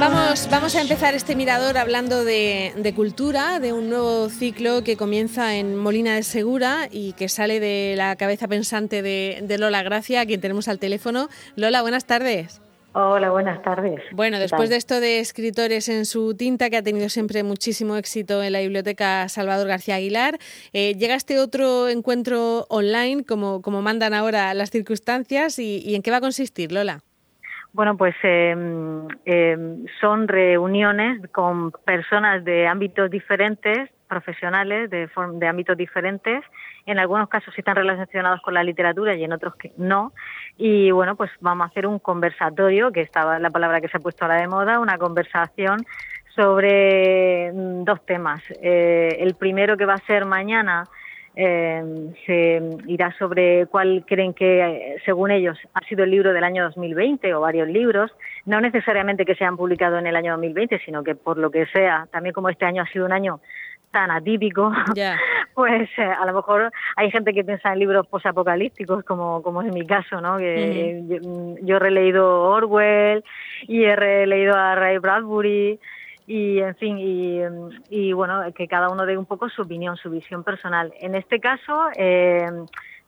Vamos, vamos a empezar este mirador hablando de, cultura, de un nuevo ciclo que comienza en Molina de Segura y que sale de la cabeza pensante de, Lola Gracia, a quien tenemos al teléfono. Lola, buenas tardes. Hola, buenas tardes. Bueno, después de esto de escritores en su tinta, que ha tenido siempre muchísimo éxito en la biblioteca Salvador García Aguilar, eh, llega este otro encuentro online, como, como mandan ahora las circunstancias, y en qué va a consistir, Lola? Bueno, pues em, son reuniones con personas de ámbitos diferentes, profesionales de, de ámbitos diferentes. En algunos casos están relacionados con la literatura y en otros que no. Y bueno, pues vamos a hacer un conversatorio, que estaba la palabra que se ha puesto ahora de moda, una conversación sobre mm, dos temas. Eh, el primero que va a ser mañana eh, se irá sobre cuál creen que, según ellos, ha sido el libro del año 2020 o varios libros, no necesariamente que se han publicado en el año 2020, sino que por lo que sea, también como este año ha sido un año tan atípico, pues eh, a lo mejor hay gente que piensa en libros posapocalípticos, como, como es mi caso, ¿no? Que yo, he releído Orwell y he releído a Ray Bradbury y en fin y, bueno que cada uno dé un poco su opinión su visión personal. En este caso eh,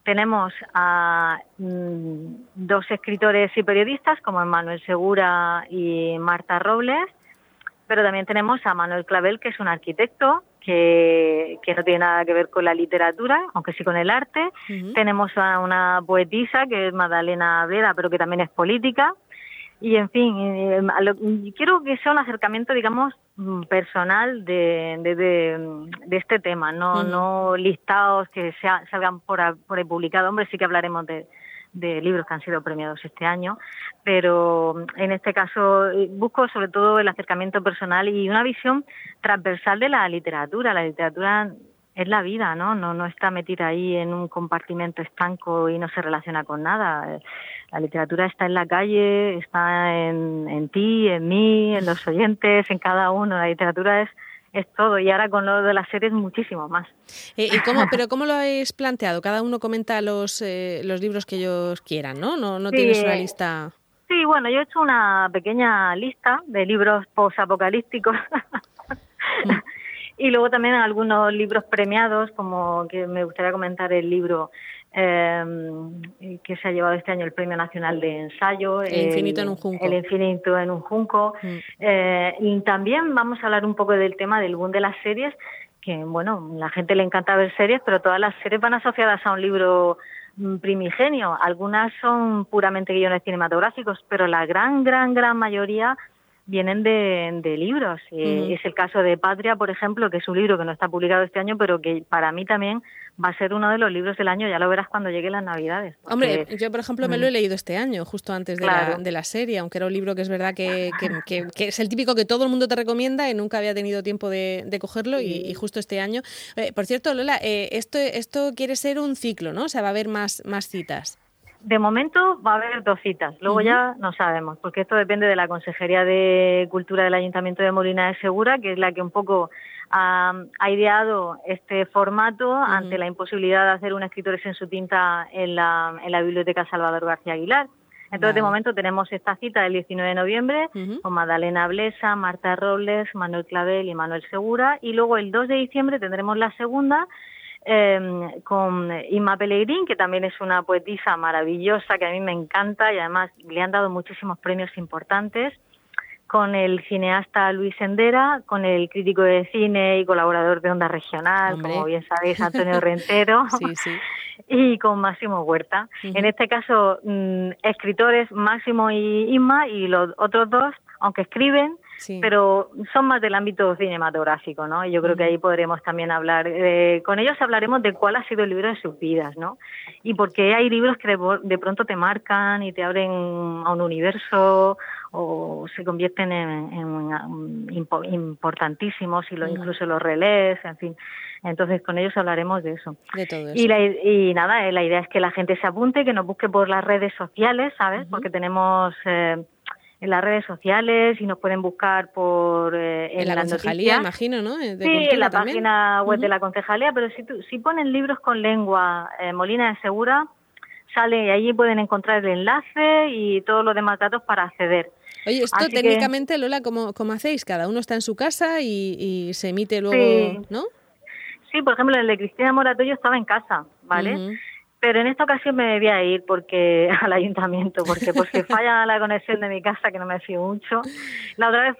tenemos a mm, dos escritores y periodistas como Manuel Segura y Marta Robles pero también tenemos a Manuel Clavel que es un arquitecto que, que no tiene nada que ver con la literatura, aunque sí con el arte. Tenemos a una poetisa que es Madalena Vera, pero que también es política y en fin, eh, quiero que sea un acercamiento, digamos, mm, personal de, de, este tema, no, no listados que salgan por, por el publicado. Hombre, sí que hablaremos de, de libros que han sido premiados este año, pero mm, en este caso eh, busco sobre todo el acercamiento personal y una visión transversal de la literatura. La literatura es la vida, ¿no? No, no está metida ahí en un compartimento estanco y no se relaciona con nada. La literatura está en la calle, está en, en ti, en mí, en los oyentes, en cada uno. La literatura es es todo y ahora con lo de las series muchísimo más. Eh, ¿Y cómo, pero cómo lo habéis planteado? Cada uno comenta los, eh, los libros que ellos quieran, ¿no? No, no tienes una lista. Sí, bueno, yo he hecho una pequeña lista de libros posapocalípticos. Y luego también algunos libros premiados, como que me gustaría comentar el libro eh, que se ha llevado este año el Premio Nacional de Ensayo. El Infinito en un Junco. El Infinito en un Junco. Mm. Eh, y también vamos a hablar un poco del tema del boom de las series, que bueno, la gente le encanta ver series, pero todas las series van asociadas a un libro mm, primigenio. Algunas son puramente guiones cinematográficos, pero la gran, gran, gran mayoría vienen de, libros. Es el caso de Patria, por ejemplo, que es un libro que no está publicado este año, pero que para mí también va a ser uno de los libros del año, ya lo verás cuando lleguen las Navidades. Hombre, yo por ejemplo me lo he leído este año, justo antes de, la, de la, serie, aunque era un libro que es verdad que, que, es el típico que todo el mundo te recomienda y nunca había tenido tiempo de, cogerlo y, justo este año. Eh, por cierto, Lola, eh, esto, esto quiere ser un ciclo, ¿no? O sea, va a haber más, más citas. De momento va a haber dos citas, luego ya no sabemos, porque esto depende de la Consejería de Cultura del Ayuntamiento de Molina de Segura, que es la que un poco ha, ideado este formato ante la imposibilidad de hacer un escritores en su tinta en la, en la Biblioteca Salvador García Aguilar. Entonces, de momento tenemos esta cita del 19 de noviembre con Madalena Blesa, Marta Robles, Manuel Clavel y Manuel Segura. Y luego el 2 de diciembre tendremos la segunda eh, con Inma Pellegrín, que también es una poetisa maravillosa que a mí me encanta y además le han dado muchísimos premios importantes, con el cineasta Luis Sendera, con el crítico de cine y colaborador de Onda Regional, como bien sabéis, Antonio Rentero, y con Máximo Huerta. En este caso, mm, escritores Máximo y Inma, y los otros dos, aunque escriben, pero son más del ámbito cinematográfico, ¿no? Y yo creo que ahí podremos también hablar, eh, con ellos hablaremos de cuál ha sido el libro de sus vidas, ¿no? Y porque hay libros que de, pronto te marcan y te abren a un universo o se convierten en, importantísimos y lo, incluso los relés, en fin. Entonces con ellos hablaremos de eso. De todo eso. Y, y nada, eh, la idea es que la gente se apunte, que nos busque por las redes sociales, ¿sabes? Porque tenemos... Eh, en las redes sociales y nos pueden buscar por eh, en, la concejalía, imagino, ¿no? sí, en la página web de la concejalía, pero si, si ponen libros con lengua eh, Molina de Segura, sale y allí pueden encontrar el enlace y todos los demás datos para acceder. Oye, esto técnicamente, Lola, ¿cómo, ¿cómo, hacéis? Cada uno está en su casa y, se emite luego, ¿no? Sí, por ejemplo, el de Cristina Morato yo estaba en casa, ¿vale? Pero en esta ocasión me debía ir porque al ayuntamiento, porque porque falla la conexión de mi casa, que no me fío mucho. La otra vez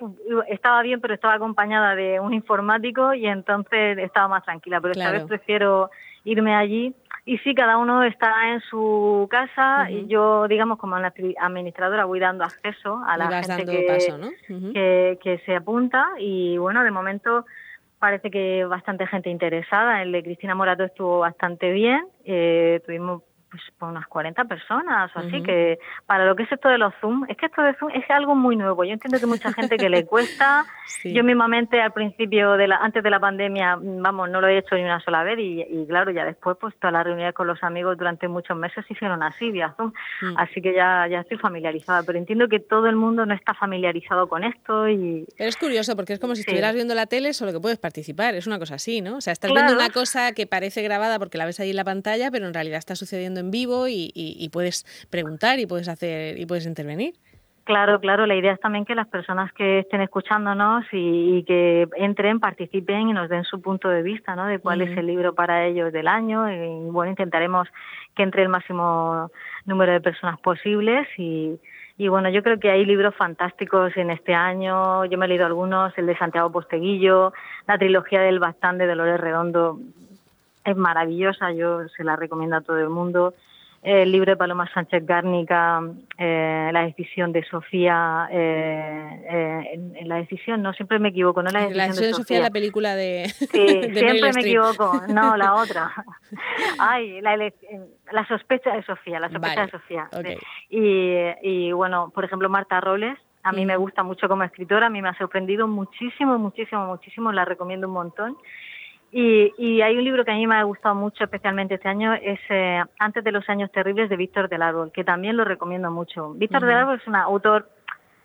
estaba bien, pero estaba acompañada de un informático y entonces estaba más tranquila. Pero esta vez prefiero irme allí. Y sí, cada uno está en su casa y yo, digamos, como administradora voy dando acceso a la gente que, que se apunta y bueno, de momento parece que bastante gente interesada. El de Cristina Morato estuvo bastante bien. Eh, tuvimos pues por unas 40 personas o así, que para lo que es esto de los Zoom, es que esto de Zoom es algo muy nuevo. Yo entiendo que mucha gente que le cuesta. Yo mismamente al principio, de la, antes de la pandemia, vamos, no lo he hecho ni una sola vez y, claro, ya después pues todas las reuniones con los amigos durante muchos meses se hicieron así, vía Zoom. Mm. Así que ya, ya estoy familiarizada, pero entiendo que todo el mundo no está familiarizado con esto y... Pero es curioso porque es como si estuvieras viendo la tele, solo que puedes participar, es una cosa así, ¿no? O sea, estás viendo una cosa que parece grabada porque la ves ahí en la pantalla, pero en realidad está sucediendo en vivo y, puedes preguntar y puedes hacer y puedes intervenir. Claro, claro. La idea es también que las personas que estén escuchándonos y, que entren, participen y nos den su punto de vista, ¿no? De cuál es el libro para ellos del año. Y bueno, intentaremos que entre el máximo número de personas posibles y, y bueno, yo creo que hay libros fantásticos en este año. Yo me he leído algunos, el de Santiago Posteguillo, la trilogía del Bastán de Dolores Redondo es maravillosa, yo se la recomiendo a todo el mundo. El libro de Paloma Sánchez Gárnica, eh, La decisión de Sofía, eh, eh, en, la decisión, no, siempre me equivoco, no la decisión, la decisión de, Sofía. la película de. Sí, siempre me equivoco, no, la otra. Ay, la, la, sospecha de Sofía, la sospecha de Sofía. Y, y bueno, por ejemplo, Marta Roles, a mí me gusta mucho como escritora, a mí me ha sorprendido muchísimo, muchísimo, muchísimo, la recomiendo un montón. Y, y, hay un libro que a mí me ha gustado mucho, especialmente este año, es eh, Antes de los años terribles de Víctor del Árbol, que también lo recomiendo mucho. Víctor del Árbol es un autor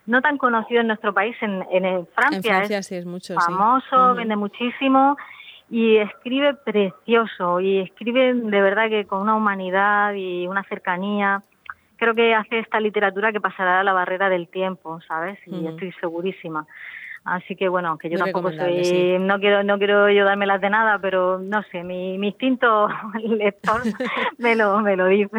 no tan conocido en nuestro país, en, en Francia, es, mucho, famoso, vende muchísimo y escribe precioso y escribe de verdad que con una humanidad y una cercanía. Creo que hace esta literatura que pasará a la barrera del tiempo, ¿sabes? Y estoy segurísima. Así que bueno, que yo tampoco soy, no quiero, no quiero yo dármelas de nada, pero no sé, mi, instinto lector me lo, me lo dice.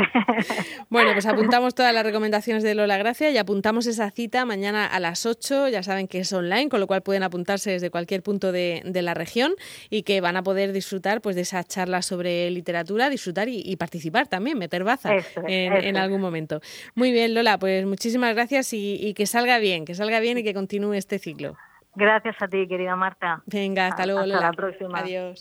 Bueno, pues apuntamos todas las recomendaciones de Lola Gracia y apuntamos esa cita mañana a las 8, ya saben que es online, con lo cual pueden apuntarse desde cualquier punto de, la región y que van a poder disfrutar pues de esa charla sobre literatura, disfrutar y, participar también, meter baza en, algún momento. Muy bien, Lola, pues muchísimas gracias y que salga bien, que salga bien y que continúe este ciclo. Gracias a ti, querida Marta. Venga, hasta luego, Hasta la próxima. Adiós.